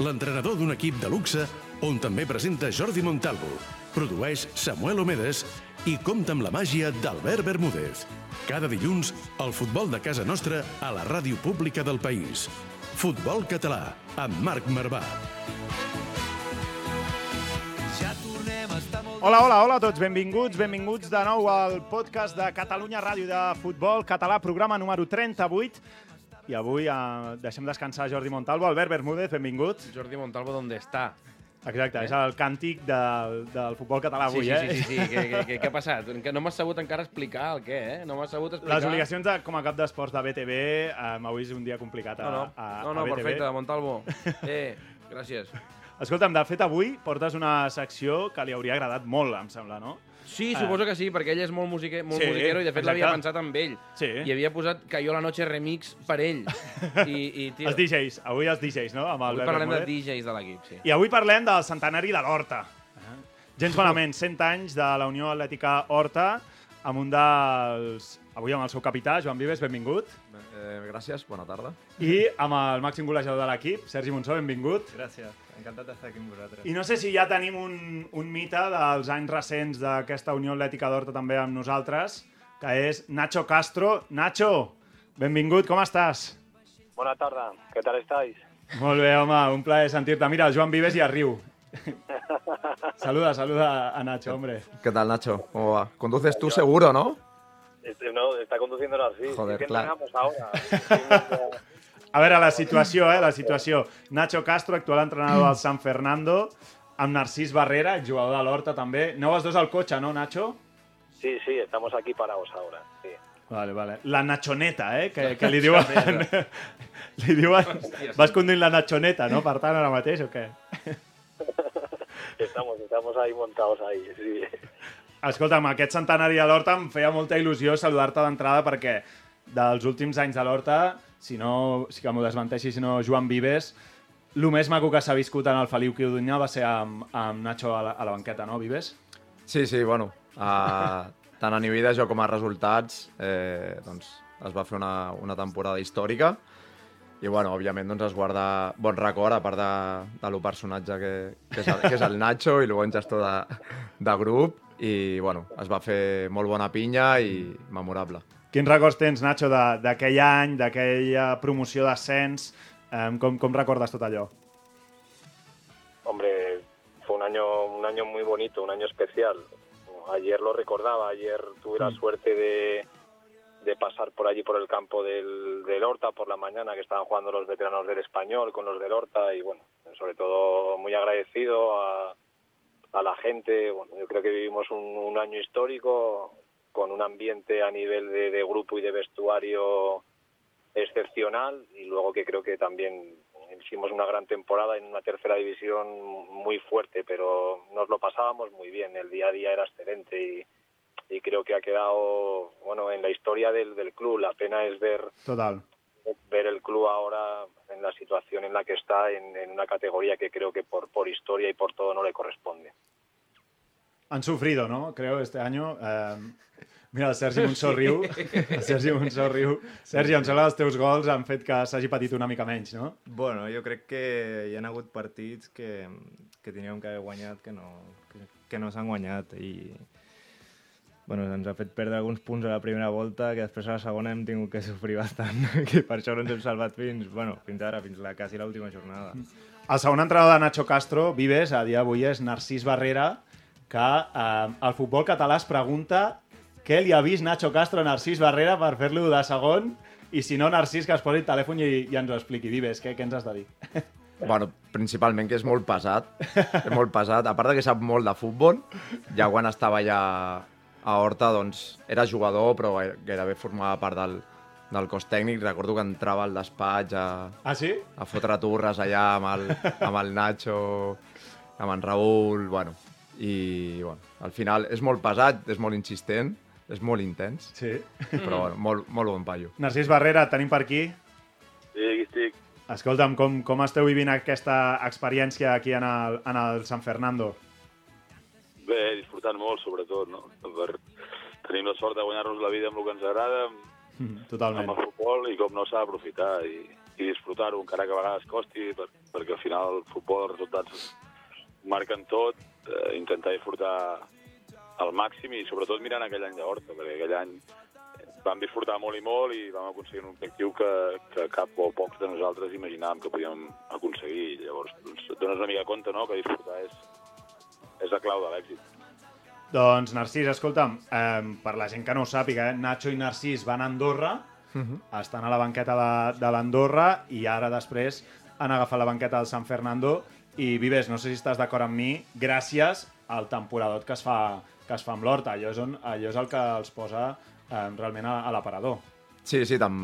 l'entrenador d'un equip de luxe on també presenta Jordi Montalvo, produeix Samuel Omedes i compta amb la màgia d'Albert Bermúdez. Cada dilluns, el futbol de casa nostra a la ràdio pública del país. Futbol Català, amb Marc Marvà. Hola, hola, hola a tots, benvinguts, benvinguts de nou al podcast de Catalunya Ràdio de Futbol Català, programa número 38. I avui eh, deixem descansar Jordi Montalvo. Albert Bermúdez, benvingut. Jordi Montalvo, ¿dónde está? Exacte, és el càntic del, del futbol català avui, sí, eh? sí, sí, sí, sí. Què, què, què, què ha passat? Que no m'has sabut encara explicar el què, eh? No m'has sabut explicar... Les obligacions de, com a cap d'esports de BTV, eh, avui és un dia complicat a, No, no, a, no, no a BTV. perfecte, Montalvo. Eh, gràcies. Escolta'm, de fet, avui portes una secció que li hauria agradat molt, em sembla, no? Sí, suposo que sí, perquè ell és molt, musique, molt Sí, musiquero i de fet l'havia pensat amb ell. Sí. I havia posat Cayó la noche remix per ell. I, i tio, Els DJs, avui els DJs, no? Amb avui Albert parlem de Bermúdez. DJs de l'equip, sí. I avui parlem del centenari de l'Horta. Gens malament, 100 anys de la Unió Atlètica Horta, amb un dels... Avui amb el seu capità, Joan Vives, benvingut. Eh, gràcies, bona tarda. I amb el màxim golejador de l'equip, Sergi Monsó, benvingut. Gràcies, encantat d'estar aquí amb vosaltres. I no sé si ja tenim un, un mite dels anys recents d'aquesta Unió Atlètica d'Horta també amb nosaltres, que és Nacho Castro. Nacho, benvingut, com estàs? Buena tarde, ¿qué tal estáis? Molt bé, home, un plaer sentir-te. Mira, el Joan Vives ja riu. saluda, saluda a Nacho, hombre. ¿Qué tal, Nacho? ¿Cómo va? Conduces tú seguro, ¿no? Este, no, está conduciendo Narcís. Joder, ¿Qué claro. ahora? A veure, la situació, eh, la situació. Nacho Castro, actual entrenador del San Fernando, amb Narcís Barrera, jugador de l'Horta també. Aneu els dos al cotxe, no, Nacho? sí, sí, estamos aquí parados ahora. Sí. Vale, vale. La nachoneta, eh, que, que li diuen... li diuen... Vas conduint la nachoneta, no? Per tant, ara mateix, o què? Estamos, estamos ahí montados ahí, sí. Escolta'm, aquest centenari de l'Horta em feia molta il·lusió saludar-te d'entrada perquè dels últims anys de l'Horta, si no, si que m'ho desmenteixi, si no Joan Vives, el més maco que s'ha viscut en el Feliu Quiudunyà va ser amb, amb Nacho a la, a la banqueta, no, Vives? Sí, sí, bueno. Uh, tant a nivell de joc com a resultats, eh, doncs es va fer una, una temporada històrica i, bueno, òbviament, doncs es guarda bon record, a part de, de lo personatge que, que, és el, que és el Nacho i el bon gestor de, de grup i, bueno, es va fer molt bona pinya i memorable. Quins records tens, Nacho, de- d'aquell any, d'aquella promoció d'ascens? Eh, com, com recordes tot allò? Hombre, fue un año, un año muy bonito, un año especial. Ayer lo recordaba, ayer tuve la suerte de, de pasar por allí por el campo del, del Horta por la mañana, que estaban jugando los veteranos del Español con los del Horta y bueno, sobre todo muy agradecido a, a la gente. Bueno, yo creo que vivimos un, un año histórico con un ambiente a nivel de, de grupo y de vestuario excepcional y luego que creo que también hicimos una gran temporada en una tercera división muy fuerte, pero nos lo pasábamos muy bien, el día a día era excelente y, y creo que ha quedado bueno en la historia del, del club. La pena es ver Total. Ver el club ahora en la situación en la que está, en, en una categoría que creo que por, por historia y por todo no le corresponde. Han sufrido, ¿no? Creo, este año. Eh, mira, el Sergi Monsó riu. El Sergi Monsó riu. Sergi, em sembla que els teus gols han fet que s'hagi patit una mica menys, no? Bueno, jo crec que hi ha hagut partits que, que teníem que haver guanyat que no, que, que no s'han guanyat i bueno, ens ha fet perdre alguns punts a la primera volta que després a la segona hem tingut que sofrir bastant que per això no ens hem salvat fins, bueno, fins ara, fins la, quasi l'última jornada. El segon entrenador de Nacho Castro, Vives, a dia d'avui és Narcís Barrera, que eh, el futbol català es pregunta què li ha vist Nacho Castro a Narcís Barrera per fer-lo de segon i si no, Narcís, que es posi el telèfon i, i ens ho expliqui. Vives, què, què ens has de dir? Bueno, principalment que és molt pesat, és molt pesat. A part de que sap molt de futbol, ja quan estava allà a Horta, doncs, era jugador, però gairebé formava part del, del cos tècnic. Recordo que entrava al despatx a, Ah, sí? a fotre turres allà amb el, amb el Nacho, amb en Raül, bueno. I, bueno, al final és molt pesat, és molt insistent, és molt intens, Sí. però bueno, molt, molt bon paio. Narcís Barrera, tenim per aquí. Sí, aquí estic. Escolta'm, com, com esteu vivint aquesta experiència aquí en el, en el San Fernando? Bé, disfrutant molt, sobretot, no? Per... Tenim la sort de guanyar-nos la vida amb el que ens agrada, amb, amb Totalment. el futbol, i com no s'ha d'aprofitar i, i disfrutar-ho, encara que a vegades costi, per, perquè al final el futbol, els resultats marquen tot, eh, intentar disfrutar al màxim i sobretot mirant aquell any d'Horta, perquè aquell any vam disfrutar molt i molt i vam aconseguir un objectiu que, que cap o pocs de nosaltres imaginàvem que podíem aconseguir. Llavors, doncs, et dones una mica compte no? que disfrutar és, és la clau de l'èxit. Doncs, Narcís, escolta'm, eh, per la gent que no ho sàpiga, eh, Nacho i Narcís van a Andorra, estan a la banqueta de, de l'Andorra i ara després han agafat la banqueta del San Fernando i Vives, no sé si estàs d'acord amb mi, gràcies al temporadot que es fa, que es fa amb l'Horta. Allò, és on, allò és el que els posa eh, realment a, a l'aparador. Sí, sí, tant,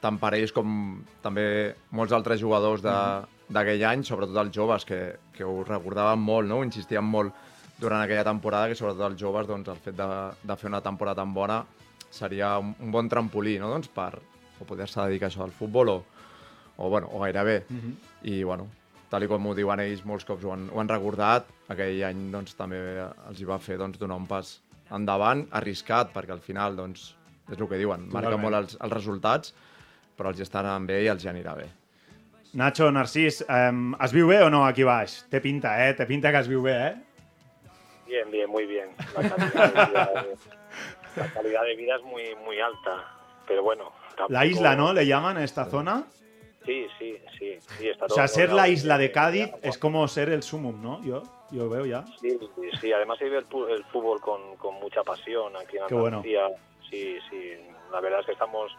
tant per ells com també molts altres jugadors de- d'aquell any, sobretot els joves, que, que ho recordaven molt, no? insistien molt durant aquella temporada, que sobretot els joves, doncs, el fet de, de fer una temporada tan bona seria un, un bon trampolí, no? doncs, per o poder-se dedicar això al futbol o, o, bueno, o gairebé. Mhm. I, bueno, tal com ho diuen ells, molts cops ho han, ho han recordat. Aquell any doncs, també els hi va fer doncs, donar un pas endavant, arriscat, perquè al final doncs, és el que diuen, marca molt els, els resultats, però els hi estan bé i els hi anirà bé. Nacho, Narcís, eh, es viu bé o no aquí baix? Té pinta, eh? Té pinta que es viu bé, eh? Bien, bien, muy bien. La calidad de vida, la calidad de vida es muy, muy alta. Pero bueno. La isla, ¿no? Le llaman a esta zona. Sí, sí, sí. sí está O todo sea, ser la isla de Cádiz es como ser el sumum, ¿no? Yo, yo veo ya. Sí, sí, sí, además se vive el, el fútbol con, con mucha pasión aquí en Qué bueno. Andalucía. Sí, sí, la verdad es que estamos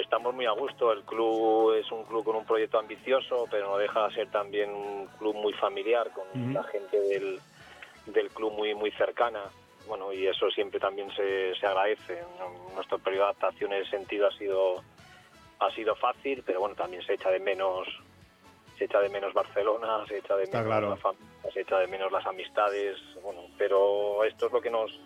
estamos muy a gusto. El club es un club con un proyecto ambicioso, pero no deja de ser también un club muy familiar, con la gente del, del club muy muy cercana. Bueno, y eso siempre también se, se agradece. Nuestro periodo de adaptación en ese sentido ha sido ha sido fácil, pero bueno, también se echa de menos se echa de menos Barcelona, se echa de Está menos claro. la familia, se echa de menos las amistades, bueno, pero esto es lo que nos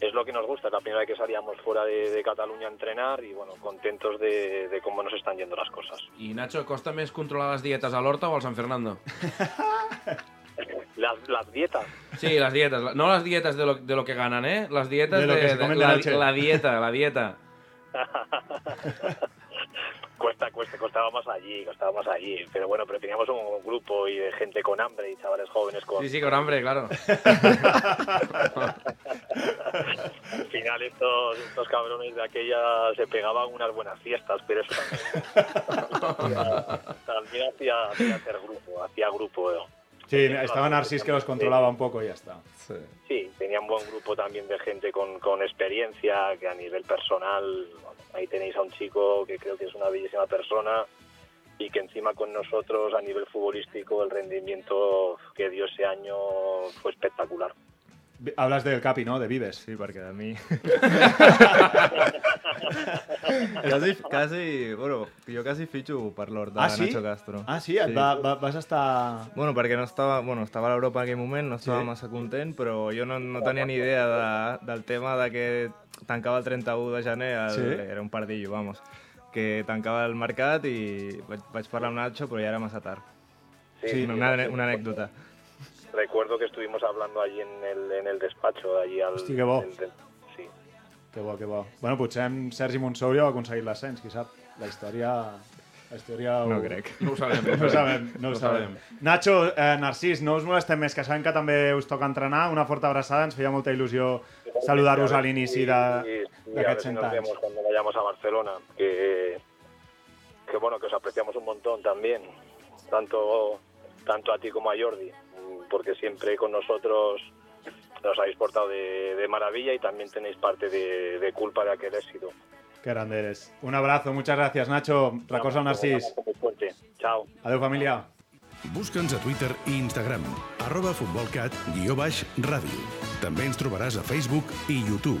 es lo que nos gusta, es la primera vez que salíamos fuera de, de Cataluña a entrenar y bueno, contentos de, de cómo nos están yendo las cosas. I Nacho, costa més controlar les dietes a l'Horta o al San Fernando? Las, las dietas, Sí, las dietas. No las dietas de lo, de lo que ganan, ¿eh? Las dietas De de, lo que se comen de la, la dieta, la dieta. cuesta, cuesta, costaba más allí, costaba más allí, pero bueno, pero teníamos un, grupo y de gente con hambre y chavales jóvenes con... Sí, sí, con hambre, claro. Al final estos, estos cabrones de aquella se pegaban unas buenas fiestas, pero eso también, también hacía, hacía hacer grupo, hacía grupo. ¿no? Sí, estaba Narcís que los controlaba un poco y ya está. Sí, tenía un buen grupo también de gente con, con experiencia, que a nivel personal, bueno, ahí tenéis a un chico que creo que es una bellísima persona y que encima con nosotros a nivel futbolístico el rendimiento que dio ese año fue espectacular. Hablas del Capi, ¿no? De Vives. Sí, perquè de mi... quasi, quasi, bueno, jo quasi fitxo per l'hort de Ah, sí? Nacho Castro. Ah, sí? Et Va, va, vas estar... Bueno, perquè no estava, bueno, estava a l'Europa en aquell moment, no estava Sí. massa content, però jo no, no tenia ni idea de, del tema de que tancava el 31 de gener, el, Sí? era un pardillo, vamos, que tancava el mercat i vaig, vaig parlar amb Nacho, però ja era massa tard. Sí, una, una, sí. una anècdota. Recuerdo que estuvimos hablando allí en el, en el despacho, allí al... Hosti, que bo. del- del- sí. Que bo, que bo. Bueno, potser amb Sergi Montsou ja ha aconseguit l'ascens, qui sap. La història... La història ho... No crec. No ho sabem. No ho sabem, no ho No ho sabem. sabem. Nacho, eh, Narcís, no us molestem més, que sabem que també us toca entrenar. Una forta abraçada, ens feia molta il·lusió saludar-vos a l'inici d'aquests si 100 nos anys. vemos cuando vayamos a Barcelona, que, que bueno, que os apreciamos un montón también, tanto, tanto a ti como a Jordi, porque siempre con nosotros nos habéis portado de, de maravilla y también tenéis parte de, de culpa de aquel éxito. Que grande eres. Un abrazo, muchas gracias, Nacho. Records al Narcís. Fuerte. Chao. Adéu, família. Busca'ns a Twitter i Instagram, arroba futbolcat, guió baix, ràdio. També ens trobaràs a Facebook i YouTube.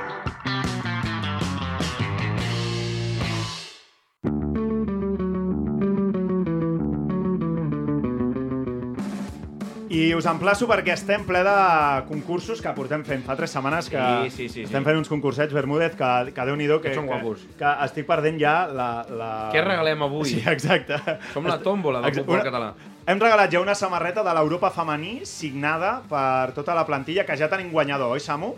I us emplaço perquè estem ple de concursos que portem fent fa tres setmanes que Sí, sí, sí, estem sí. fent uns concursets, Bermúdez, que, que déu-n'hi-do, que, Que que, que estic perdent ja la... la... Què regalem avui? Sí, exacte. Som la tòmbola del Exacte. futbol Una- català. Hem regalat ja una samarreta de l'Europa femení signada per tota la plantilla, que ja tenim guanyador, oi, Samu?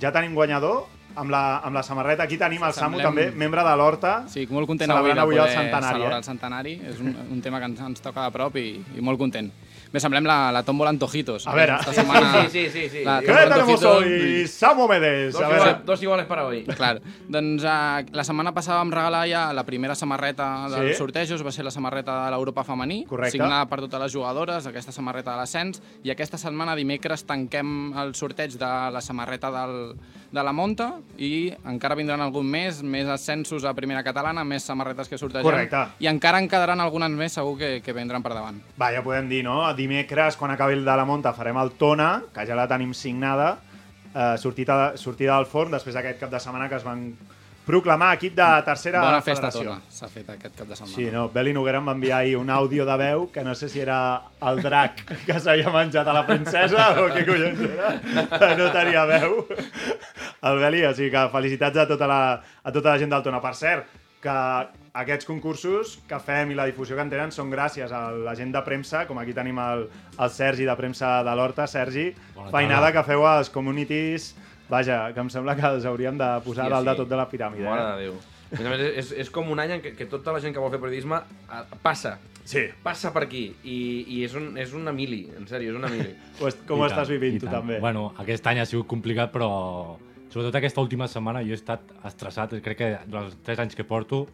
Ja tenim guanyador amb la, amb la samarreta. Aquí tenim el Samu Semblem- també, membre de l'Horta. Sí, molt content avui de avui poder el centenari. celebrar Eh? el centenari. És un, un tema que ens, ens toca de prop i, i molt content. Bé, semblem la, la tòmbola Antojitos. A veure. Esta setmana, sí, sí, sí, sí. La ¿Qué tenemos Antojitos- hoy? Samu Medes. Dos, A veure, dos iguales para hoy. Clar, doncs uh, la setmana passada vam regalar ja la primera samarreta dels Sí. sortejos, va ser la samarreta de l'Europa femení, Correcte. signada per totes les jugadores, aquesta samarreta de l'ascens, i aquesta setmana, dimecres, tanquem el sorteig de la samarreta del, de la Monta i encara vindran algun més, més ascensos a primera catalana, més samarretes que sortegem. Correcte. I encara en quedaran algunes més, segur que, que vendran per davant. Va, ja podem dir, no? Dimecres, quan acabi el de la Monta, farem el Tona, que ja la tenim signada, eh, sortida, sortida del forn, després d'aquest cap de setmana que es van proclamar equip de tercera Bona festa, federació. Tona, s'ha fet aquest cap de setmana. Sí, no, Beli Noguera em va enviar ahir un àudio de veu que no sé si era el drac que s'havia menjat a la princesa o què collons era. No tenia veu. El Beli, o sigui que felicitats a tota la, a tota la gent del Tona. Per cert, que aquests concursos que fem i la difusió que en tenen són gràcies a la gent de premsa, com aquí tenim el, el Sergi de premsa de l'Horta. Sergi, Bona feinada tarda. que feu als communities... Vaja, que em sembla que els hauríem de posar Sí, dalt de sí. tot de la piràmide. Mare eh? de Déu. A més és, és com un any en què, que tota la gent que vol fer periodisme eh, passa. Sí. Passa per aquí. I, i és, un, és una mili, en sèrio, és una mili. Com I estàs tant, vivint tu tant. també? Bueno, aquest any ha sigut complicat, però sobretot aquesta última setmana jo he estat estressat. Crec que durant els tres anys que porto,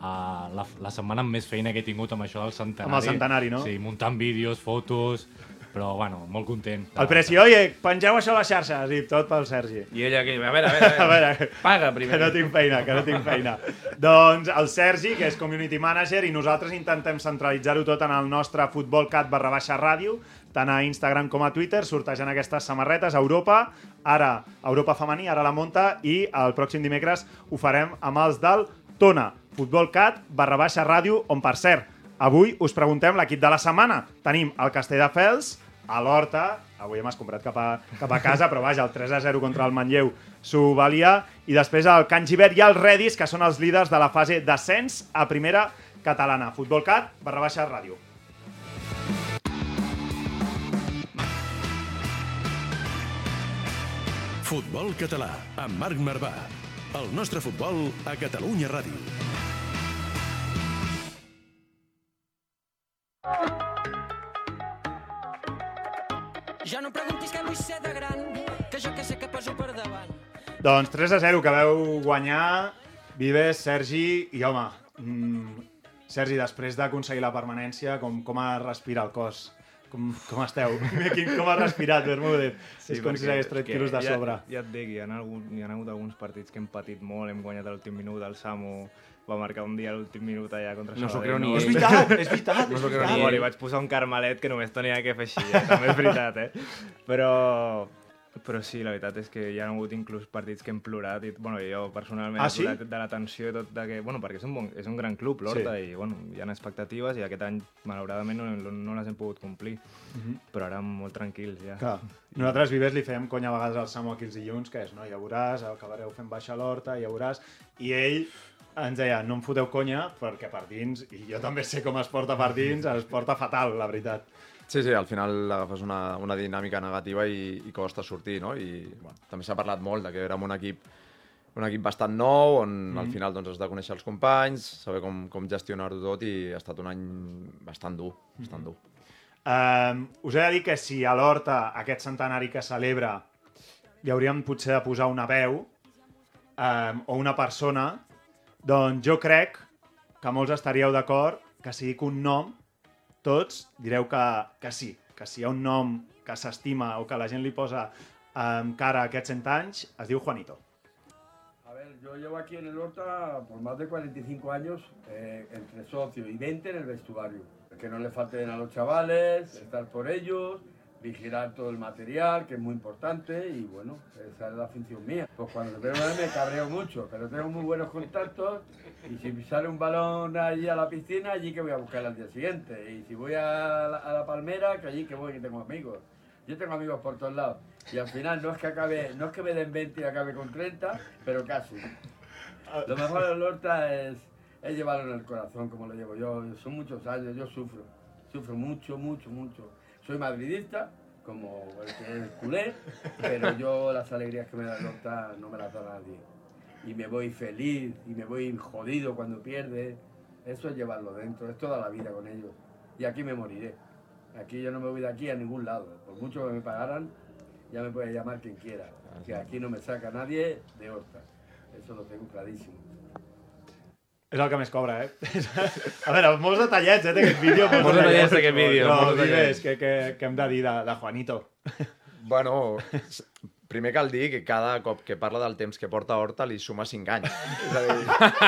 uh, la, la setmana amb més feina que he tingut amb això del centenari. Amb el centenari, no? Sí, muntant vídeos, fotos, però bueno, molt content. El Preci, oye, pengeu això a les xarxes i tot pel Sergi. I ella que... A veure, a veure, a veure. a veure, Paga primer. Que no tinc feina, que no tinc feina. doncs el Sergi, que és community manager, i nosaltres intentem centralitzar-ho tot en el nostre futbolcat barra baixa ràdio, tant a Instagram com a Twitter, sortejant aquestes samarretes a Europa, ara Europa femení, ara la monta, i el pròxim dimecres ho farem amb els del Tona, futbolcat barra baixa ràdio, on per cert, avui us preguntem l'equip de la setmana. Tenim el Castelldefels, a l'Horta, avui hem escombrat cap a, cap a casa, però vaja, el 3 a 0 contra el Manlleu s'ho valia, i després el Can Givert i el Redis, que són els líders de la fase d'ascens a primera catalana. Futbolcat, barra baixa, ràdio. Futbol català, amb Marc Marvà. El nostre futbol a Catalunya Ràdio. Ja no preguntis què vull ser de gran, que jo que sé que poso per davant. Doncs 3 a 0, que veu guanyar Vives, Sergi i, home, mm, Sergi, després d'aconseguir la permanència, com, com ha respirat el cos? Com, com esteu? Quin, com ha respirat, Bermúdez? Sí, és com si s'hagués tret quilos de ja, sobre. Ja et dic, hi ha, algun, hi ha hagut alguns partits que hem patit molt, hem guanyat a l'últim minut, el Samu va marcar un dia a l'últim minut allà contra No s'ho Sabadell. creu ni no? ell. És veritat, és veritat, No s'ho creu ni ell. Li vaig posar un carmelet que només tenia que fer així, eh? també és veritat, eh? Però, però sí, la veritat és que hi ha hagut inclús partits que hem plorat, i, bueno, jo personalment Ah, he sí? plorat de la tensió i tot, de que, bueno, perquè és un, bon, és un gran club, l'Horta, Sí. i bueno, hi ha expectatives i aquest any, malauradament, no, no les hem pogut complir. Mhm. Però ara molt tranquils, ja. Clar. Nosaltres, Vives, li fèiem conya a vegades al Samu aquí els dilluns, que és, no, ja veuràs, acabareu fent baixa l'horta, ja veuràs, i ell ens deia, no em foteu conya, perquè per dins, i jo també sé com es porta per dins, es porta fatal, la veritat. Sí, sí, al final agafes una, una dinàmica negativa i, i costa sortir, no? I bueno, també s'ha parlat molt de que érem un equip un equip bastant nou, on mm. al Mhm. final doncs, has de conèixer els companys, saber com, com gestionar-ho tot i ha estat un any bastant dur, bastant dur. Um, us he de dir que si a l'Horta, aquest centenari que celebra, li hauríem potser de posar una veu um, o una persona, doncs jo crec que molts estaríeu d'acord que si dic un nom, tots direu que, que sí, que si hi ha un nom que s'estima o que la gent li posa um, cara a aquests 100 anys, es diu Juanito. A ver, yo llevo aquí en el Horta por más de 45 años, eh, entre socios y 20 en el vestuario. Que no le falten a los chavales, estar por ellos, vigilar todo el material, que es muy importante, y bueno, esa es la función mía. Pues cuando veo me cabreo mucho, pero tengo muy buenos contactos, y si sale un balón allí a la piscina, allí que voy a buscar al día siguiente. Y si voy a la, a la palmera, que allí que voy, que tengo amigos. Yo tengo amigos por todos lados. Y al final no es que acabe, no es que me den 20 y acabe con 30, pero casi. Lo mejor del Horta es, es llevarlo en el corazón, como lo llevo yo. Son muchos años, yo sufro. Sufro mucho, mucho, mucho. Soy madridista, como el que es culé, pero yo las alegrías que me da el Horta no me las da nadie. Y me voy feliz, y me voy jodido cuando pierde. Eso es llevarlo dentro, es toda la vida con ellos. Y aquí me moriré. Aquí yo no me voy de aquí a ningún lado. Por mucho que me pagaran, ya me puede llamar quien quiera. Que aquí no me saca nadie de Horta. Eso lo tengo clarísimo. És el que més cobra, eh? A veure, molts detallets, eh, d'aquest vídeo. Molts detallets d'aquest vídeo, No, molts digues, que, que, que hem de dir de, de Juanito. Bueno, primer cal dir que cada cop que parla del temps que porta Horta li suma 5 anys. És a dir...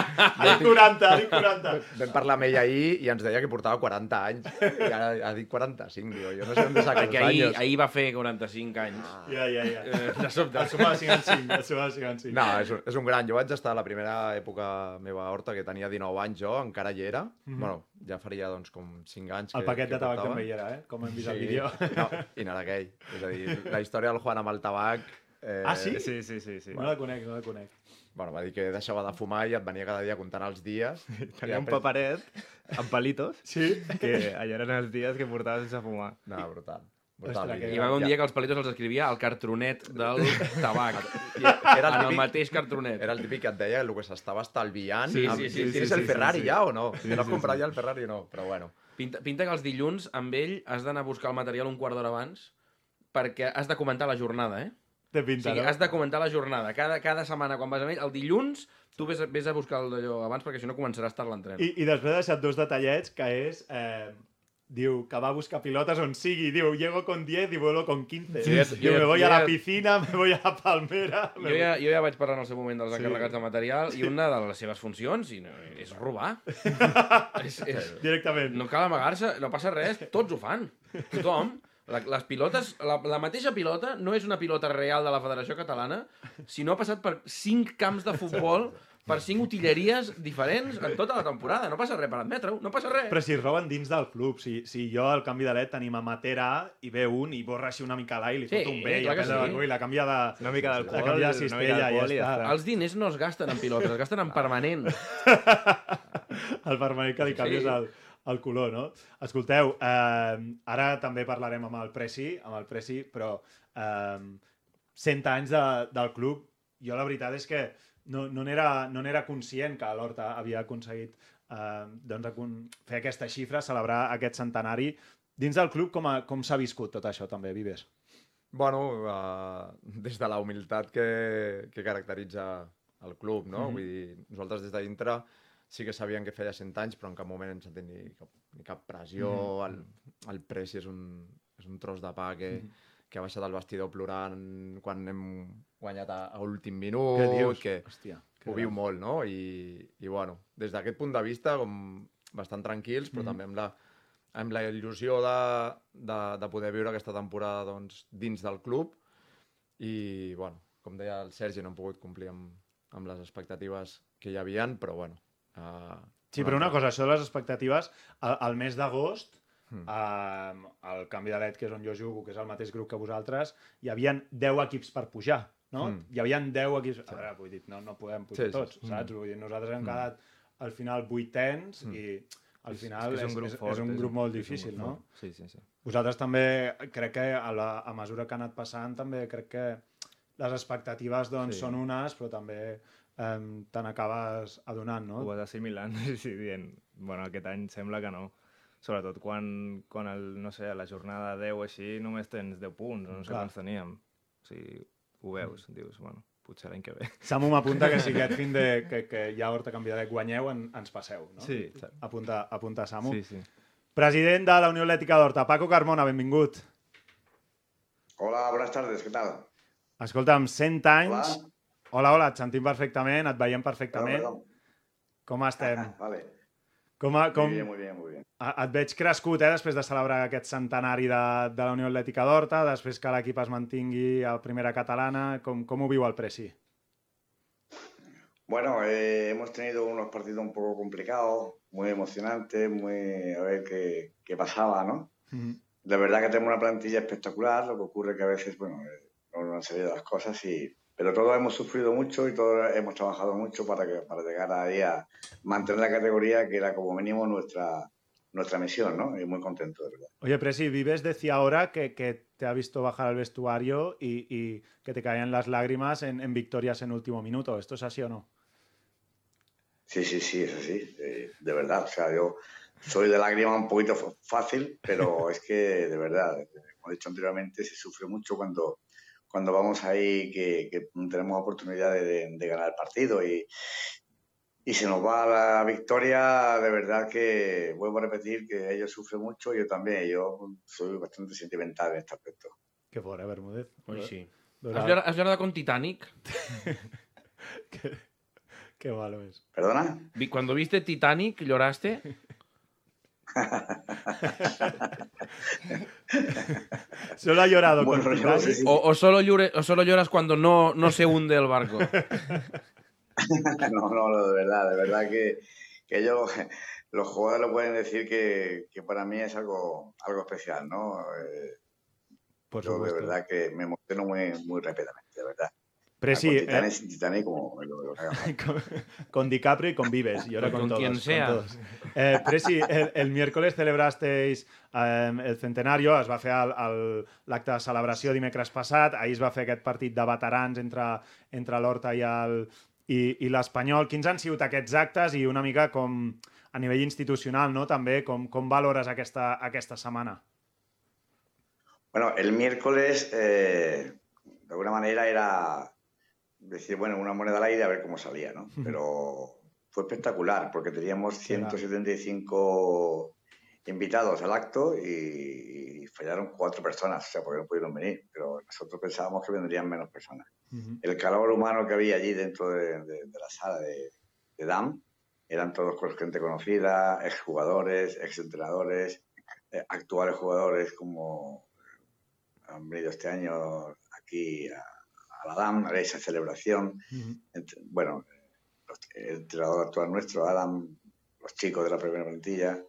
Dic 40, dic 40. Vam parlar amb ell ahir i ens deia que portava 40 anys. I ara ha dit 45, diu. Jo no sé on de saca els Perquè ahir, anys. ahir va fer 45 anys. Ja, ja, ja. Eh, de sobte. El suma de 5 en 5, el suma de 5 en 5. No, és un, és un gran. Jo vaig estar a la primera època meva a Horta, que tenia 19 anys jo, encara hi era. Mhm. Bueno, ja faria doncs com 5 anys El que, paquet que de tabac portava. també hi era, eh? Com hem vist al Sí. vídeo. No, i no era aquell. És a dir, la història del Juan amb el tabac... Eh, Ah, sí? Sí, sí, sí. sí. No la conec, no la conec. Bueno, va dir que deixava de fumar i et venia cada dia comptant els dies. Tenia un paperet amb palitos sí? que allà eren els dies que portava sense fumar. No, brutal. Brutal. I va haver un dia que els palitos els escrivia al cartronet del tabac. Era en el típic- mateix cartronet. Era el típic que et deia el que s'estava estalviant. Sí, amb- sí, sí, sí, ¿Tienes sí, el sí, Ferrari sí. ja o no? Sí, ¿Te l'has sí, comprat sí. ja el Ferrari o no? Però bueno. Pinta, pinta que els dilluns amb ell has d'anar a buscar el material un quart d'hora abans perquè has de comentar la jornada, eh? Té pinta, o sigui, no? has de comentar la jornada. Cada, cada setmana, quan vas amb ell, el dilluns, tu vés, a- vés a buscar el d'allò abans perquè si no començaràs tard l'entren. I, I després ha deixat dos detallets, que és... Eh, diu que va a buscar pilotes on sigui. Diu, llego con 10 y vuelo con 15. Sí, ja- diu, me voy a la piscina, me voy a la palmera... Jo ja, jo ja vaig parlar en el seu moment dels Sí. encarregats de material Sí. i una de les seves funcions i no, és robar. és, és, Directament. No cal amagar-se, no passa res, tots ho fan. Tothom. La, les pilotes, la, la mateixa pilota no és una pilota real de la Federació Catalana, sinó ha passat per cinc camps de futbol, per cinc utilleries diferents en tota la temporada. No passa res per admetre-ho, no passa res. Però si es roben dins del club, si, si jo al canvi de led tenim a Matera i ve un i borra així una mica l'aire, li Sí, fot un bé i aprendre sí. sí. la canvia de... Una mica d'alcohol, La canvia de una mica cistella i ja i està. Els diners no es gasten en pilotes, es gasten en permanent. el permanent que li canvies Sí. el, el color, no? Escolteu, eh, ara també parlarem amb el Preci, amb el Preci, però eh, 100 anys de, del club, jo la veritat és que no, no n'era no n'era conscient que l'Horta havia aconseguit eh, doncs, fer aquesta xifra, celebrar aquest centenari. Dins del club, com, a, com s'ha viscut tot això, també, Vives? Bueno, uh, des de la humilitat que, que caracteritza el club, no? Mhm. Vull dir, nosaltres des de dintre sí que sabíem que feia 100 anys, però en cap moment hem sentit ni cap, ni cap pressió. Mhm. el, el Preci és un, és un tros de pa que, Mhm. que ha baixat al vestidor plorant quan hem guanyat a, a últim minut. Què dius? Que Hòstia, que ho viu gran. molt, no? I, i bueno, des d'aquest punt de vista, com bastant tranquils, però Mhm. també amb la, amb la il·lusió de, de, de poder viure aquesta temporada doncs, dins del club i, bueno, com deia el Sergi, no hem pogut complir amb, amb les expectatives que hi havien, però, bueno... Uh, Sí, però una cosa, això de les expectatives, al, al mes d'agost, Mm. eh, el canvi de led, que és on jo jugo, que és el mateix grup que vosaltres, hi havien 10 equips per pujar, no? Mm. Hi havien 10 equips... A veure, vull dir, no, no podem pujar Sí, sí. tots, saps? Vull dir, nosaltres hem Mm. quedat al final vuitens Mm. i al final és és, és un grup és, fort, és un grup molt difícil, grup no? Sí, sí, sí. Vosaltres també, crec que a, la, a mesura que ha anat passant, també crec que les expectatives doncs, Sí. són unes, però també eh, te n'acabes adonant, no? Ho vas assimilant sí, dient, bueno, aquest any sembla que no. Sobretot quan, quan el, no sé, a la jornada 10 o així només tens 10 punts, no sé Clar. quants teníem. O sigui, ho veus, dius, bueno, potser l'any que ve. Samu m'apunta que si aquest fin de que, que ja Horta canviarà guanyeu, en, ens passeu, no? Sí. Apunta, apunta Samu. Sí, sí. President de la Unió Atlètica d'Horta, Paco Carmona, benvingut. Hola, buenas tardes, ¿qué tal? Escolta'm, 100 anys, Hola. Hola, hola, et sentim perfectament, et veiem perfectament. Perdó, Com estem? Vale. Com, a, com... Bien, muy bien, muy bien. A- Et veig crescut, eh, després de celebrar aquest centenari de, de la Unió Atlètica d'Horta, després que l'equip es mantingui a primera catalana. Com, com ho viu el Presi? Bueno, eh, hemos tenido unos partidos un poco complicados, muy emocionantes, muy a ver qué, qué pasaba, ¿no? La verdad que tenemos una plantilla espectacular, lo que ocurre que a veces, bueno, eh, no no han salido las cosas y... Pero todos hemos sufrido mucho y todos hemos trabajado mucho para, que, para llegar ahí a mantener la categoría que era como mínimo nuestra, nuestra misión, ¿no? Y muy contento, de verdad. Oye, Presi, Vives decía ahora que, que te ha visto bajar al vestuario y, y que te caían las lágrimas en, en victorias en último minuto. ¿Esto es así o no? Sí, sí, sí, es así, eh, de verdad. O sea, yo soy de lágrima un poquito fácil, pero es que de verdad, como he dicho anteriormente, se sufre mucho cuando, cuando vamos ahí que, que tenemos oportunidad de, de ganar el partido y, y se nos va la victoria, de verdad que vuelvo a repetir que ellos sufren mucho, yo también, yo soy bastante sentimental en este aspecto. Qué fora, Bermúdez. Oi, sí. Dura- Has llorat con Titanic? qué, qué malo es. ¿Perdona? Vi- Cuando viste Titanic, ¿lloraste? Solo ha llorado Bueno, con yo no sé Titanic. si- O, o solo llore- o solo lloras cuando no, no se hunde el barco? no, no, no, de verdad, de verdad que, que ellos, los jugadores lo pueden decir que, que para mí es algo, algo especial, ¿no? Eh, Por yo de verdad que me emociono muy, muy rápidamente, de verdad. Presi, Con eh, Titanic, sin Titanic, como lo, con, con DiCaprio y con Vives. Y ahora Con con, todos, quien con sea. todos. Eh, Presi, el, el miércoles celebrasteis eh, el centenario, es va fer el- el- l'acte de celebració dimecres passat, ahir es va fer aquest partit de veterans entre, entre l'Horta i el- i, i l'Espanyol. Quins han sigut aquests actes i una mica com a nivell institucional, no? també, com, com valores aquesta, aquesta setmana? Bueno, el miércoles, eh, de alguna manera era decir, bueno, una moneda al aire a ver cómo salía, ¿no? Pero fue espectacular porque teníamos 175 invitados al acto y, y fallaron cuatro personas, o sea, porque no pudieron venir, pero nosotros pensábamos que vendrían menos personas. El calor humano que había allí dentro de, de- de la sala de, de DAM eran todos con gente conocida, exjugadores, exentrenadores, eh, actuales jugadores como han venido este año aquí a, a la DAM, a esa celebración. Ent- Bueno, el entrenador actual nuestro, Adam, los chicos de la primera plantilla,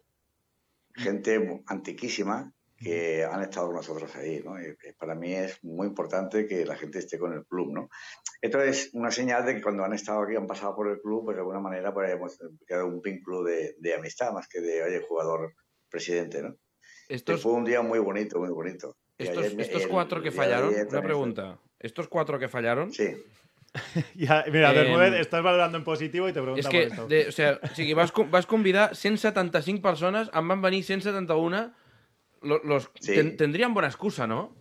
gente antiquísima que han estado con nosotros ahí, ¿no? Y, para mí es muy importante que la gente esté con el club, ¿no? Esto es una señal de que cuando han estado aquí, han pasado por el club, pues de alguna manera pues, hemos creado un vínculo de, de amistad más que de, oye, jugador-presidente, ¿no? Estos- fue un día muy bonito, muy bonito. Estos, ayer- estos el cuatro que fallaron, una pregunta. ¿Estos cuatro que fallaron? Sí. Ja, mira, Em, Bermúdez, estàs valorando en positivo i te pregunta És que, por esto. de, o, sea, o sigui, vas, con- vas convidar 175 persones, en van venir 171, lo- los, Sí. ten- tendrían buena excusa, ¿no?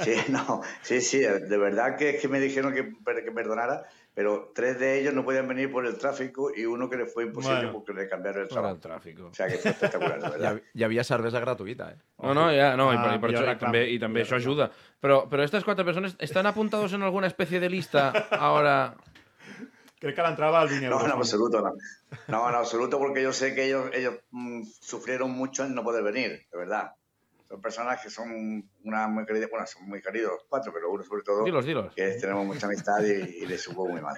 Sí, no, sí, sí, de verdad que, que me dijeron que, per- que perdonara, pero tres de ellos no podían venir por el tráfico y uno que le fue imposible Bueno. porque le cambiaron el Por el trabajo. tráfico. O sea que fue espectacular, verdad. ha- hi havia cervesa gratuïta, eh? No, no, ja, no, i per, Ah, i per jo això, i reclamo, també, i també jo això reclamo. ajuda. Però, però estas quatre persones estan apuntados en alguna especie de lista ahora... Crec que l'entrada al 20 No, en absoluto, no. No, en absoluto, porque yo sé que ellos, ellos mm, sufrieron mucho en no poder venir, de verdad. Son personas que son una muy queridas, bueno, son muy queridos los cuatro, pero uno sobre todo, Dilos, dilos. que tenemos mucha amistad y, y les supo muy mal.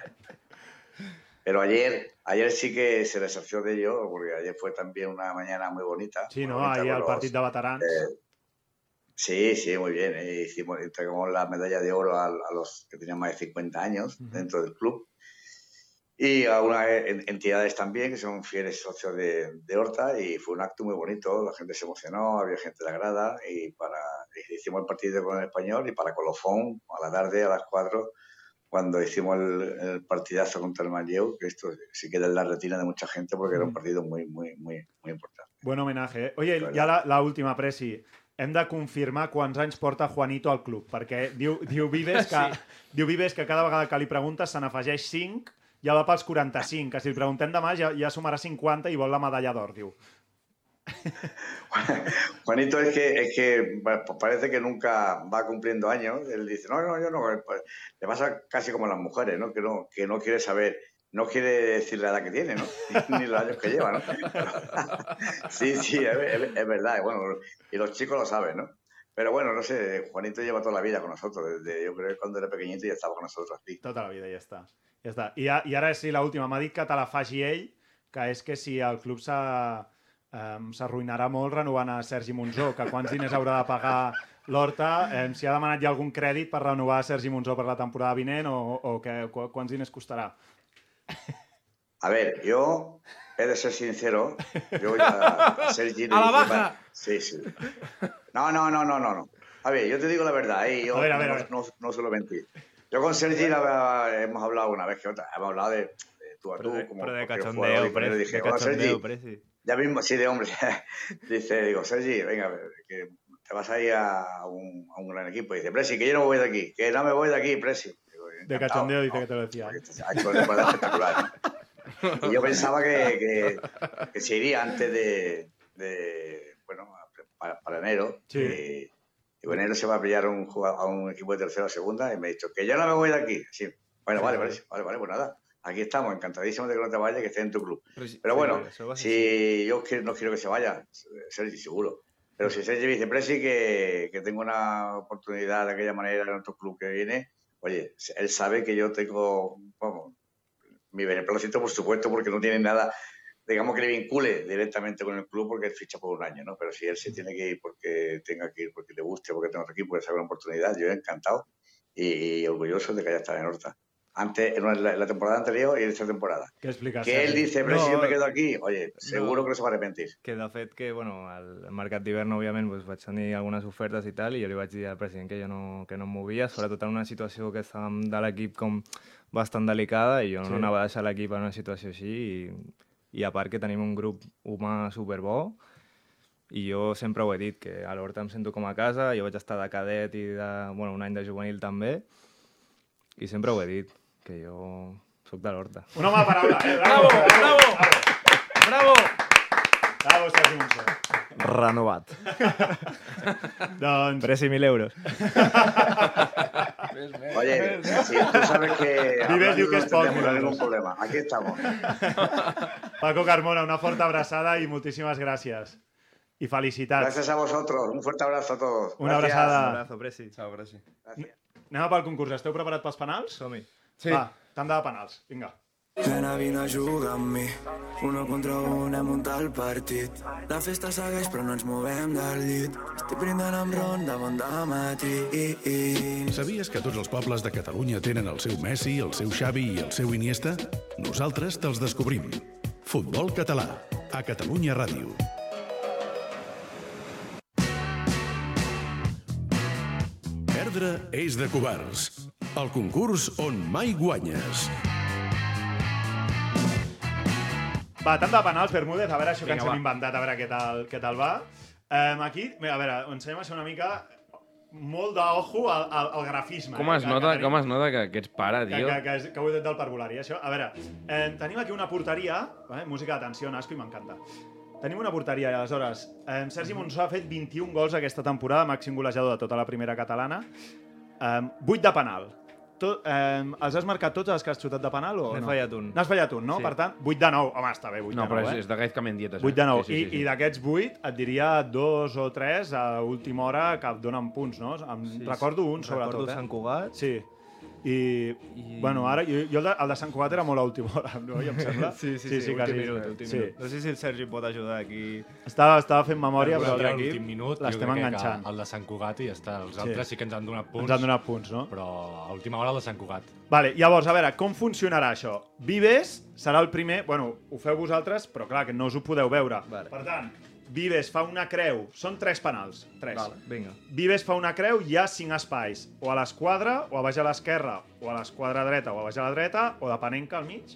Pero ayer, ayer sí que se les de ello, porque ayer fue también una mañana muy bonita. Sí, muy no? con al los- partit de veterans. eh, Sí, sí, muy bien. eh, Hicimos, entregamos la medalla de oro a, a los que tenían más de 50 años dentro del club y a unas en- entidades también que son fieles socios de, de Horta y fue un acto muy bonito, la gente se emocionó, había gente de la grada y para hicimos el partido con el español y para Colofón a la tarde a las 4 cuando hicimos el, el partidazo contra el Manlleu, que esto sí queda en la retina de mucha gente porque era un partido muy, muy, muy, muy importante. Buen homenatge. Eh? Oye, ja la, la última, Presi. Hem de confirmar quants anys porta Juanito al club, perquè diu, diu, Vives que, Sí. diu Vives que cada vegada que li preguntes se n'afegeix 5, ja va pels 45, que si li preguntem demà ja, ja sumarà 50 i vol la medalla d'or, diu. Juanito es que, es que pa- parece que nunca va cumpliendo años. Él dice, no, no, yo no. eh, pues, Le pasa casi como a las mujeres, ¿no? Que no, que no quiere saber, no quiere decir la edad que tiene, ¿no? Ni los años que lleva, ¿no? sí, sí, es, es- verdad. Bueno, y los chicos lo saben, ¿no? Pero bueno, no sé, Juanito lleva toda la vida con nosotros. Desde, yo creo que cuando era pequeñito ya estaba con nosotros. Sí. Tota la vida, ja està. Ja està. I, a, i ara sí, l'última. M'ha dit que te la faci ell, que és que si el club s'arruïnarà molt renovant a Sergi Monzó, que quants diners haurà de pagar l'Horta, eh, si ha demanat ja algun crèdit per renovar Sergi Monzó per la temporada vinent o, o que, qu quants diners costarà? A ver, yo he de ser sincero. Yo ya a Sergi ¡A la baja! Sí, sí. No, no, no, no, no, no. A ver, yo te digo la verdad, ¿eh? yo A ver, a ver, no, a ver. no, no suelo mentir. Yo con Sergi la- hemos hablado una vez que otra, hemos hablado de, de tú a tú, Pero de- como pero de cachondeo, dije, de "Hola, cachondeo, Sergi". Preci. Ya mismo, sí, de hombre. dice, digo, Sergi, venga, que te vas a ir a un, a un gran equipo. Y dice, Presi, que yo no me voy de aquí, que no me voy de aquí, Presi. Digo, De cachondeo dice que te lo decía. Temporada espectacular. Y yo pensaba que, que, que se iría antes de, de, bueno, para, para enero. Sí. Y, y en enero se va a pillar un, a un equipo de tercera o segunda y me ha dicho que yo no me voy de aquí. Sí. Bueno, vale, vale, vale, vale, pues nada. Aquí estamos, encantadísimos de que no te vayas, que estés en tu club. Pero bueno, si yo quiero- no quiero que se vaya, Sergi, seguro. Pero si Sergi dice, Presi, que, que tengo una oportunidad de aquella manera en otro club que viene, oye, él sabe que yo tengo, vamos, mi beneplácito, por supuesto, porque no tiene nada, digamos, que le vincule directamente con el club porque ficha por un año, ¿no? Pero si él se tiene que ir porque tenga que ir, porque le guste, porque tenga otro equipo, que sea una oportunidad, yo encantado y, y orgulloso de que haya estado en Horta. Antes, en la, temporada anterior y en esta temporada. Què expliques? Que él dice, pero si yo No, me quedo aquí, oye, seguro no. que no se va a arrepentir. Que de fet que, bueno, al mercat d'hivern, òbviament, doncs, vaig tenir algunes ofertes i tal, i jo li vaig dir al president que jo no, que no em movia, sobretot en una situació que estàvem de l'equip com bastant delicada, i jo Sí. no anava a deixar l'equip en una situació així, i, i a part que tenim un grup humà superbo, i jo sempre ho he dit, que a l'Horta em sento com a casa, jo vaig estar de cadet i de, bueno, un any de juvenil també, i sempre ho he dit, que jo sóc de l'Horta. Una mala paraula, eh? Bravo, bravo, bravo! Bravo, Sergi Monzó. Renovat. doncs... Preci 1.000 euros. Oye, si tú sabes que... Vives diu que és poc, no ningún doncs. problema. Aquí estamos. Paco Carmona, una forta abraçada i moltíssimes gràcies. I felicitats. Gracias a vosotros. Un fuerte abrazo a todos. Una abraçada. Un abrazo, Preci. Ciao, Preci. Anem pel concurs. Esteu preparats pels penals? Som-hi. Sí. Va, tanda de penals. Vinga. Nena, vine a jugar amb mi. Uno contra un hem muntat el partit. La festa segueix però no ens movem del llit. Estic brindant amb ron de bon dematí. Sabies que tots els pobles de Catalunya tenen el seu Messi, el seu Xavi i el seu Iniesta? Nosaltres te'ls descobrim. Futbol català, a Catalunya Ràdio. Perdre és de covards. El concurs on mai guanyes. Va, tanda de penals, Bermúdez, a veure això que Vinga, ens hem inventat, a veure què tal, què tal va. Um, aquí, mira, a veure, ensenyem això una mica molt d'ojo al, al, al grafisme. Com eh, es que- nota, que com es nota que, que ets pare, que, tio? que, que, és- que ho he dit del parvulari, això. A veure, eh, tenim aquí una porteria, eh, música d'atenció, Nasco, i m'encanta. Tenim una porteria, aleshores, eh, Sergi Monzó ha fet 21 gols aquesta temporada, màxim golejador de tota la primera catalana, eh, 8 de penal. Tot, eh, els has marcat tots els que has xutat de penal o no? fallat un. N'has fallat un, no? Sí. Per tant, 8 de 9. Home, està bé, 8 No, de 9, però és, eh? és de Gaizka Mendietes. 8 de 9. Sí, sí, sí, I, sí. I d'aquests 8 et diria dos o tres a última hora que et donen punts, no? Em Sí, recordo un, sobretot. recordo eh? Sant Cugat. Sí. I, I... bueno, ara, jo, jo el, de, el de Sant Cugat era molt a última hora, no? I em sembla. Sí, sí, sí, sí, últim quasi. minut, últim sí. minut. No sé si el Sergi pot ajudar aquí. Estava, estava fent memòria, però Però l'últim minut, l'estem enganxant. El de Sant Cugat i ja està. Els Sí. altres sí que ens han donat punts. Ens han donat punts, no? Però a última hora el de Sant Cugat. Vale, llavors, a veure, com funcionarà això? Vives serà el primer... Bueno, ho feu vosaltres, però clar, que no us ho podeu veure. Vale. Per tant, Vives fa una creu. Són tres penals. Tres. Vale, vinga. Vives fa una creu, hi ha cinc espais. O a l'esquadra, o a baix a l'esquerra, o a l'esquadra dreta, o a baix a la dreta, o depenent que al mig.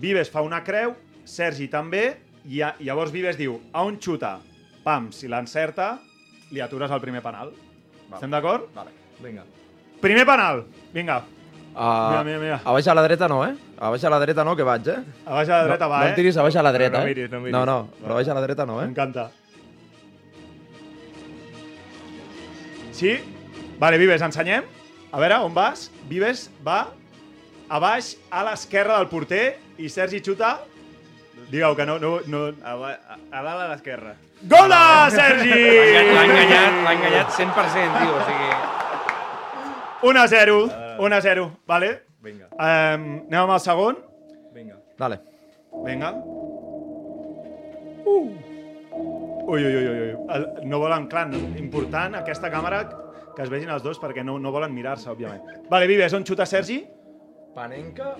Vives fa una creu, Sergi també, i a, llavors Vives diu, a on xuta? Pam, si l'encerta, li atures el primer penal. Vale. Estem d'acord? Vale, vinga. Primer penal. Vinga. Uh, Mira, mira, mira. A baix a la dreta no, eh? A baix a la dreta no, que vaig, eh? A baix a la dreta no, va, no eh? em tiris a baix a la dreta, No, no eh? miris, no miris. No, no, però a baix a la dreta no, eh? M'encanta. Sí? Vale, Vives, ensenyem. A veure, on vas? Vives va a baix a l'esquerra del porter i Sergi xuta. Digueu que no... no, no... A, a, a dalt a l'esquerra. Gol de Sergi! L'ha enganyat, l'ha enganyat 100%, tio. O sigui... 1 a 0. 1 a 0. Vale? Vinga. Um, anem amb el segon. Vinga. Dale. Vinga. Uh. Ui, ui, ui, ui. El, no volen, clar, important aquesta càmera que es vegin els dos perquè no, no volen mirar-se, òbviament. Vale, Vives, on xuta Sergi? Panenka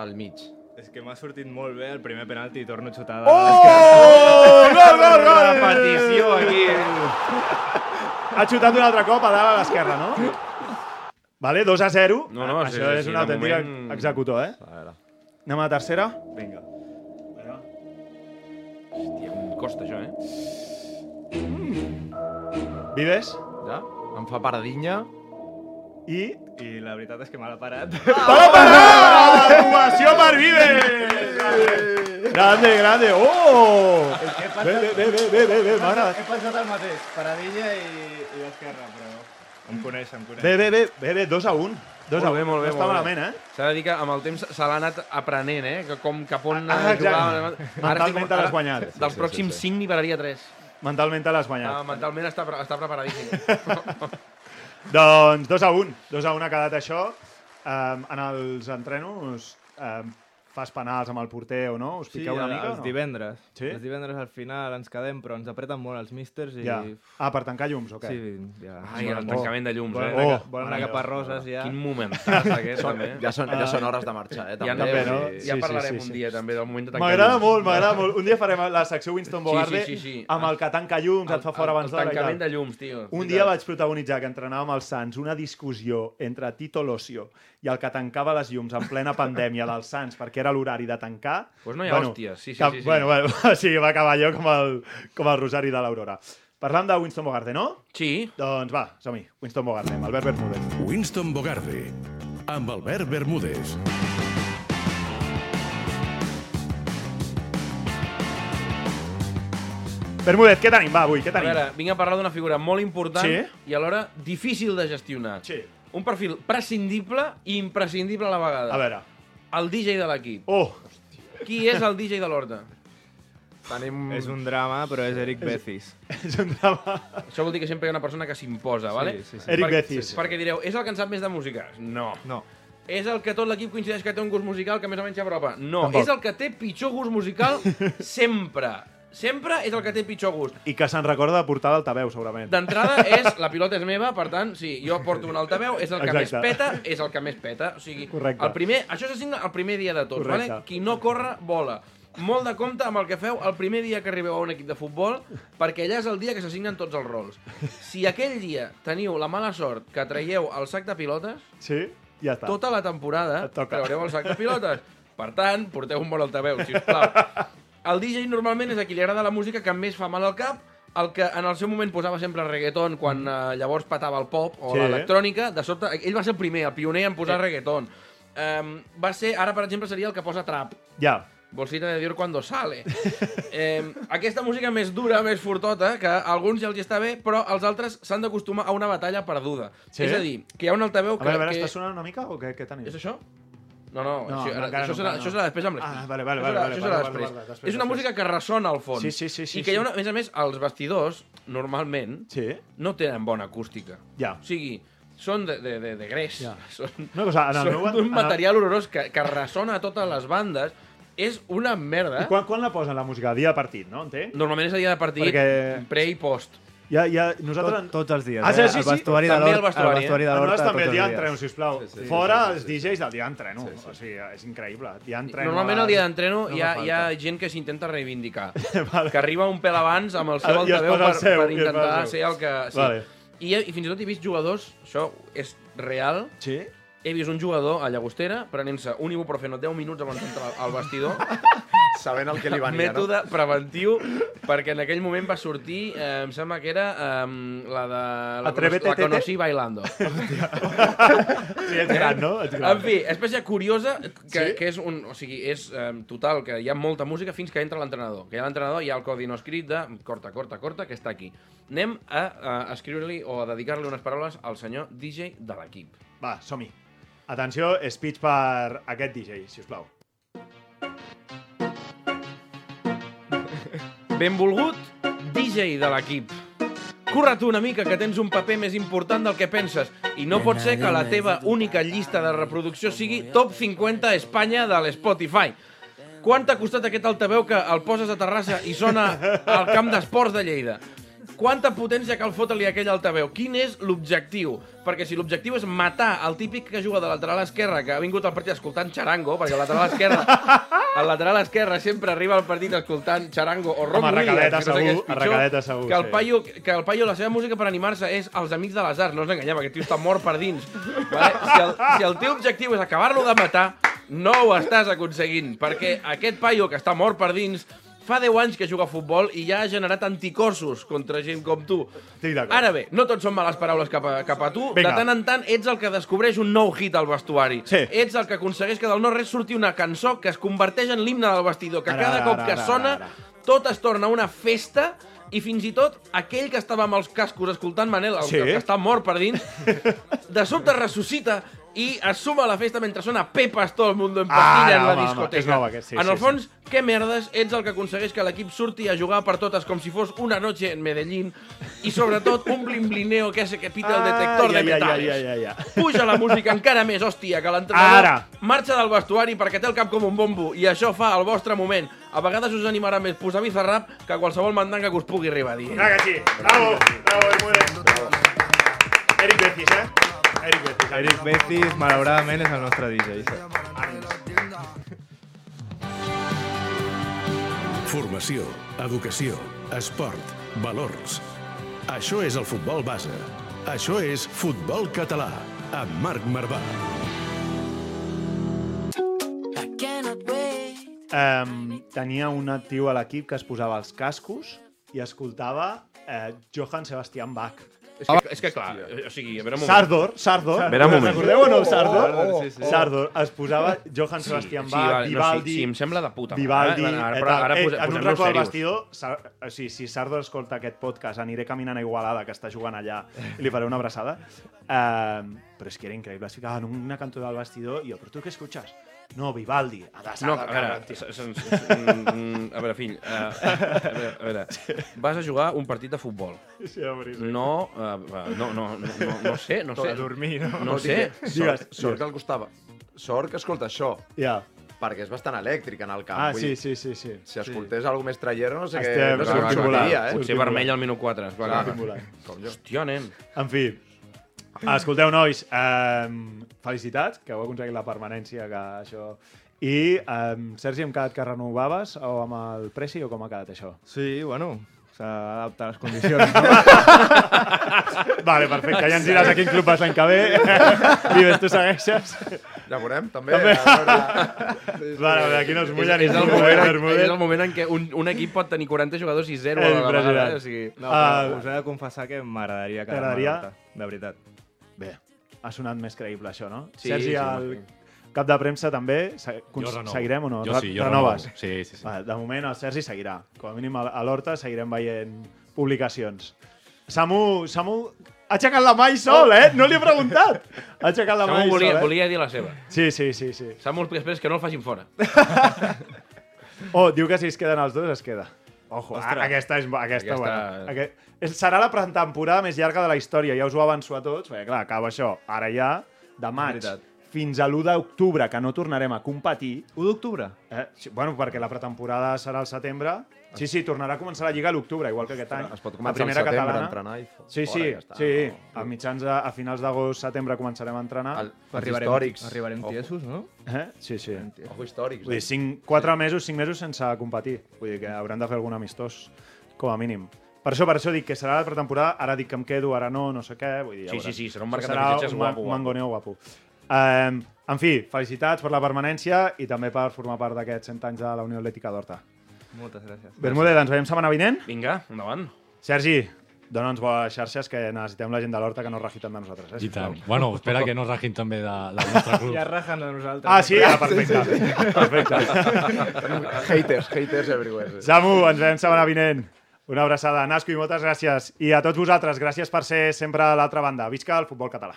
al mig. És que m'ha sortit molt bé el primer penalti i torno a xutar. Oh! Gol, gol, gol! Repetició aquí. Ha xutat un altre cop a dalt a l'esquerra, no? Vale, 2 a 0. No, no, Això sí, sí, és sí, un de autèntic moment- executor, eh? A veure. Anem a la tercera? Vinga. Hòstia, com costa això, eh? Vives? Ja? Em fa paradinya. I? I la veritat és que me l'ha parat. Pala parat! Ovació per Vives! Grande, grande. Oh! Bé, bé, bé, bé, bé, bé, bé, m'ha agradat. He pensat el mateix, paradilla i, i l'esquerra, però... Em coneix, em coneix. Bé, bé, bé, bé, bé, 2 a 1. 2 a Molt bé, 1. molt bé, No està molt malament, eh? S'ha de dir que amb el temps se l'ha anat aprenent, eh? Que com cap on Ah, eh, exacte. jugava. Mentalment te l'has guanyat. Dels Sí, sí, pròxims sí, sí. 5 n'hi pararia 3. Mentalment te l'has guanyat. Ah, mentalment està, pre- està preparadíssim. Doncs 2 a 1. 2 a 1 ha quedat això. Um, en els entrenos um, fas penals amb el porter o no? Us Sí, piqueu una mica els no? divendres. Sí? Els divendres al final ens quedem, però ens apreten molt els místers i... Ja. Ah, per tancar llums, o què? Sí, ja. Ai, el tancament de llums, volen eh? Oh, cap- volen anar cap a Roses, ja. Quin momentaç aquest, Són- també. ja són- ja són hores de marxar, eh, Ja, també, també, no? Sí, ja sí, parlarem sí, sí. un dia, també, del moment de tancar M'agrada molt, m'agrada molt. Un dia farem la secció Winston Sí, Bogarde sí, sí, sí. amb el que tanca llums, et fa fora el- abans el d'hora i tancament de llums, tio. Un dia vaig protagonitzar, que entrenàvem els Sants, una discussió entre Tito Locio i el que tancava les llums en plena pandèmia dels Sants, perquè era l'horari de tancar. Pues no hi ha hòsties, sí, sí, que- sí, sí. Bueno, bueno, sí, va acabar allò com el, com el Rosari de l'Aurora. Parlant de Winston Bogarde, no? Sí. Doncs va, som-hi. Winston Bogarde, amb Albert Bermúdez. Winston Bogarde, amb Albert Bermúdez. Bermúdez, què tenim? Va, avui, què A tenim? veure, vinc a parlar d'una figura molt important Sí? i alhora difícil de gestionar. Sí. Un perfil prescindible i imprescindible a la vegada. A veure. El DJ de l'equip. Oh! Qui és el DJ de l'Horta? Tenim... És un drama, però és Eric Bezis. És un drama. Això vol dir que sempre hi ha una persona que s'imposa, vale? sí, sí. Eric perquè, Bezis. Perquè direu, és el que en sap més de música? No. No. És el que tot l'equip coincideix que té un gust musical que més o menys s'apropa? No. Tampoc. És el que té pitjor gust musical sempre. Sempre és el que té pitjor gust. I que se'n recorda de portar l'altaveu, segurament. D'entrada és, la pilota és meva, per tant, sí, jo porto un altaveu, és el que Exacte. més peta, és el que més peta. O sigui, Correcte. el primer, això s'assigna el primer dia de tots, Correcte. vale? Qui no corre, vola. Molt de compte amb el que feu el primer dia que arribeu a un equip de futbol, perquè allà és el dia que s'assignen tots els rols. Si aquell dia teniu la mala sort que traieu el sac de pilotes, Sí? Ja està. tota la temporada traureu el sac de pilotes. Per tant, porteu un bon altaveu, sisplau. El DJ normalment és a qui li agrada la música que més fa mal al cap, el que en el seu moment posava sempre reggaeton quan eh, llavors patava el pop o Sí. l'electrònica, de sobte, ell va ser el primer, el pioner en posar reggaeton. Um, va ser, ara per exemple, seria el que posa trap. Ja. Bolsita de Dior cuando sale. eh, aquesta música més dura, més fortota, que a alguns ja els està bé, però els altres s'han d'acostumar a una batalla perduda. Sí? És a dir, que hi ha un altaveu A que... veure, a veure, que... està sonant una mica o què, què tenim? És això? No, no, No, això, no, ara, això, no, serà, encara això no. serà després amb l'equip. Ah, vale, vale, vale, vale, això serà vale, després. vale, vale, després, És una després. música que ressona al fons. Sí, sí, sí, sí, I que hi ha una, a més a més, els vestidors, normalment, Sí? no tenen bona acústica. Ja. O sigui, són de, de, de, de greix. Ja. Són, Una cosa, en el són d'un el- material horrorós que, que ressona a totes les bandes. És una merda. I quan, quan la posen, la música? Dia de partit, no? Entenc? Normalment és a dia de partit, Perquè- pre i post. Ja, ja, nosaltres... Tot, tots els dies. Ah, sí, eh? sí, el sí. vestuari de el l'Horta, vestuari, el vestuari eh? de Nosaltres també el dia d'entreno, sisplau. Sí, sí, Fora sí, sí, els DJs del dia d'entreno. O sigui, és increïble. Dia d'entreno... Normalment el dia d'entreno no hi, ha, hi ha gent que s'intenta reivindicar. Vale. Que arriba un pèl abans amb el seu altaveu per, el seu, per intentar el ser el que... Sí. Vale. I, I fins i tot he vist jugadors, això és real, Sí? he vist un jugador a Llagostera prenent-se un ibuprofeno 10 minuts abans d'entrar al vestidor sabent el que li venia, Mètode no? preventiu, perquè en aquell moment va sortir, eh, em sembla que era eh, la de... La, Atrévete, la conocí bailando. Sí, ets gran, no? Ets gran. En fi, espècie curiosa, que, Sí? que és un... O sigui, és eh, total, que hi ha molta música fins que entra l'entrenador. Que hi ha l'entrenador, hi ha el codi no escrit de corta, corta, corta, que està aquí. Anem a, a escriure-li o a dedicar-li unes paraules al senyor DJ de l'equip. Va, som-hi. Atenció, speech per aquest DJ, si us plau. Benvolgut DJ de l'equip. Curra't una mica, que tens un paper més important del que penses. I no pot ser que la teva única llista de reproducció sigui Top 50 Espanya de l'Spotify. Quant t'ha costat aquest altaveu que el poses a Terrassa i sona al camp d'esports de Lleida? Quanta potència cal fotre-li a aquell altaveu? Quin és l'objectiu? Perquè si l'objectiu és matar el típic que juga de lateral esquerre, que ha vingut al partit escoltant xarango, perquè el lateral esquerre, el lateral esquerre sempre arriba al partit escoltant xarango o Rob Home, Williams, que no sé què és segur, pitjor, arracadeta segur, que el, paio, que el paio, la seva música per animar-se és els amics de les arts, no ens enganyem, aquest tio està mort per dins. Vale? Si, el, si el teu objectiu és acabar-lo de matar, no ho estàs aconseguint, perquè aquest paio que està mort per dins fa 10 anys que juga a futbol i ja ha generat anticossos contra gent com tu. Estic d'acord. Ara bé, no tot són males paraules cap a, cap a tu. Vinga. De tant en tant ets el que descobreix un nou hit al vestuari. Sí. Ets el que aconsegueix que del no-res surti una cançó que es converteix en l'himne del vestidor, que Ara, cada ara, cop que ara, sona ara. tot es torna una festa i fins i tot aquell que estava amb els cascos escoltant Manel, el, Sí. el que està mort per dins, de sobte ressuscita i es suma a la festa mentre sona Pepas todo el mundo en pastilla Ara, en la home, home, discoteca. és nova, aquest, sí, en sí, el sí. fons, què merdes, ets el que aconsegueix que l'equip surti a jugar per totes com si fos una noche en Medellín i sobretot un blimblineo que hace que pita el detector Ai, de ai, ai, metales. ai, ai, ai. Puja la música encara més, hòstia, que l'entrenador marxa del vestuari perquè té el cap com un bombo i això fa el vostre moment. A vegades us animarà més posar Bizarrap que qualsevol mandanga que us pugui arribar a dir. Clar que sí. Bravo, bravo, muy bien. Eric Becis, eh? Eric Becis. Eric Becis, malauradament, és el nostre DJ. Formació, educació, esport, valors. Això és el futbol base. Això és Futbol Català, amb Marc Marvà. Um, tenia un tio a l'equip que es posava els cascos i escoltava eh, Johann Sebastian Bach. És que, és que clar, o sigui, a veure un moment. Sardor, Sardor. Espera un moment. Recordeu o no Sardor? Oh, sí, sí. Sardor. Es posava Johann Sebastian sí, Bach, vale, no, sí, Vivaldi... sí, em sembla de puta mare. Vivaldi... Ara- ara- eh, ara- ara eh, posa- en un racó al vestidor, Sar, o sigui, si Sardor escolta aquest podcast, aniré caminant a Igualada, que està jugant allà, i li faré una abraçada. Uh, però és que era increïble. Es ficava en una cantó del vestidor i jo, però tu què escuchas? No, Vivaldi. A de No, Sardor, a veure, tio. a veure, fill, uh, a veure, a veure, vas a jugar un partit de futbol. Sí, home, sí. No, uh, no, no, no, no, no sé, no sé. A dormir, no? No sé. Sort, sort que el costava. Sort que escolta això. Ja. Perquè és bastant elèctric en el camp. Ah, sí, sí, sí, sí. Si escoltés alguna més traiero, no sé què... Estem No sé què volant, diria, eh? Potser vermell al minut 4. És clar, Sortint clar. Com jo. Hòstia, nen. En fi, escolteu, nois, um, felicitats, que heu aconseguit la permanència, que això... I, um, Sergi, hem quedat que renovaves o amb el Preci o com ha quedat això? Sí, bueno, s'ha d'adaptar les condicions, no? vale, perfecte, ja ens diràs a quin club vas l'any que ve. Vives, tu segueixes? Ja veurem, també. També. A veure... Vale, vale, aquí no es mullen és, ni és, el es moment, en, és el moment en què un, un equip pot tenir 40 jugadors i 0 a la vegada. Eh? O sigui, No, Ah, us he de confessar que m'agradaria quedar-me a T'agradaria? l'Horta, de veritat. Bé, ha sonat més creïble això, no? Sí, Sergi, sí, el sí. cap de premsa també, seguirem o no? Jo sí, jo Renoves? renovo. Sí, sí, sí. Vale, de moment el Sergi seguirà. Com a mínim a l'Horta seguirem veient publicacions. Samu, Samu ha aixecat la mà i sol, eh? No li he preguntat. Ha aixecat la mà Samu i volia, sol, eh? volia dir la seva. Sí, sí, sí, sí. Samu després que no el facin fora. Oh, diu que si es queden els dos, es queda. Ojo, Ostres. aquesta és aquesta, Aquesta- Bona. Aquest, serà la pretemporada més llarga de la història, ja us ho avanço a tots, perquè clar, acaba això, ara ja, de maig Veritat. fins a l'1 d'octubre, que no tornarem a competir. 1 d'octubre? Eh, sí, bueno, perquè la pretemporada serà al setembre. Sí, sí, tornarà a començar la Lliga a l'octubre, igual que aquest any. Es pot La començar al primera setembre a catalana. entrenar i fo- Sí, fora, sí, ja està. sí. No. A mitjans, de, a finals d'agost, setembre començarem a entrenar. El, els Arribarem, històrics. arribarem tiesos, no? Eh? Sí, sí. Ojo, històrics. Vull dir, cinc, quatre mesos, cinc mesos sense competir. Vull dir que hauran de fer algun amistós, com a mínim. Per això, per això dic que serà la pretemporada, ara dic que em quedo, ara no, no sé què. Vull dir, Sí, sí, sí, serà un mercat de Serà fitxatges un ma- guapo, guapo. mangoneo guapo. Eh, en fi, felicitats per la permanència i també per formar part d'aquests 100 anys de la Unió Atlètica d'Horta. Moltes gràcies. Bermúdez, ens veiem setmana vinent? Vinga, endavant. Sergi, dona'ns bones xarxes que necessitem la gent de l'Horta que no es ragiten de nosaltres. Eh, I tant. Bueno, espera que no es ragin també de, del nostre club. Ja rajen de nosaltres. Ah, sí? Ah, perfecte. Sí, sí. perfecte. Haters, haters everywhere. Samu, ens veiem setmana vinent. Una abraçada. Nasco, i moltes gràcies. I a tots vosaltres, gràcies per ser sempre a l'altra banda. Visca el futbol català.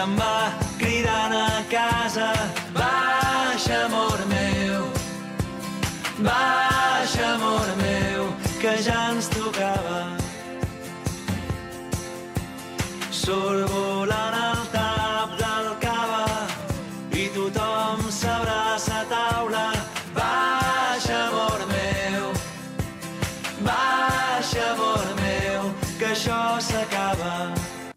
I se'n